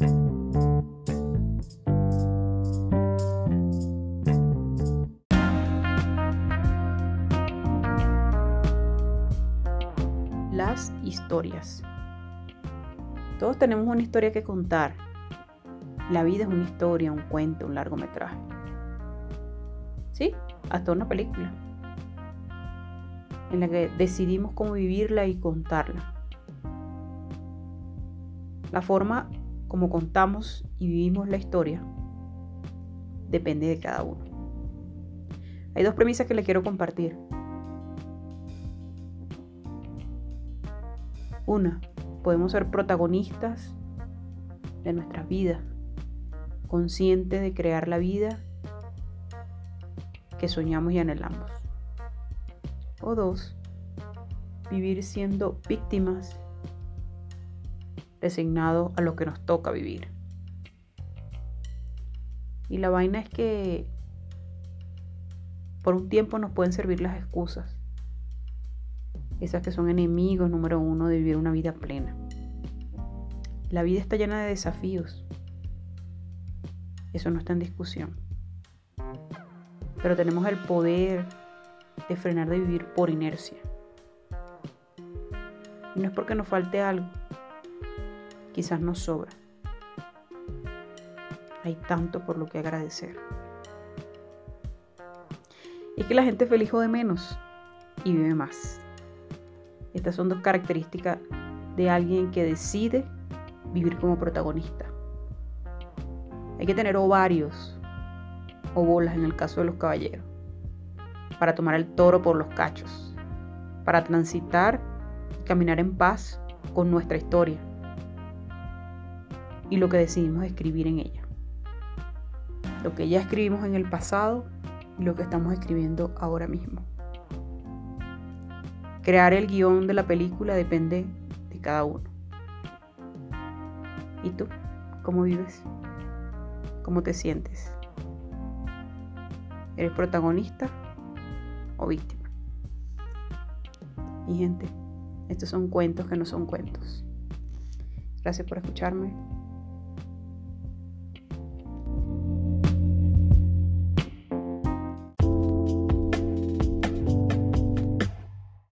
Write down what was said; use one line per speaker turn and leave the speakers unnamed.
Las historias. Todos tenemos una historia que contar. La vida es una historia, un cuento, un largometraje. Sí, hasta una película en la que decidimos cómo vivirla y contarla. La forma como contamos y vivimos la historia depende de cada uno. Hay dos premisas que le quiero compartir. Una, podemos ser protagonistas de nuestras vidas, conscientes de crear la vida que soñamos y anhelamos. O dos, vivir siendo víctimas, resignados a lo que nos toca vivir. Y la vaina es que por un tiempo nos pueden servir las excusas. Esas que son enemigos número uno de vivir una vida plena. La vida está llena de desafíos. Eso no está en discusión. Pero tenemos el poder de frenar de vivir por inercia. Y no es porque nos falte algo, quizás nos sobra. Hay tanto por lo que agradecer. Y es que la gente feliz de menos y vive más. Estas son dos características de alguien que decide vivir como protagonista. Hay que tener ovarios o bolas en el caso de los caballeros para tomar el toro por los cachos, para transitar y caminar en paz con nuestra historia y lo que decidimos escribir en ella. Lo que ya escribimos en el pasado y lo que estamos escribiendo ahora mismo. Crear el guion de la película depende de cada uno. ¿Y tú? ¿Cómo vives? ¿Cómo te sientes? ¿Eres protagonista o víctima. Mi gente, estos son cuentos que no son cuentos. Gracias por escucharme.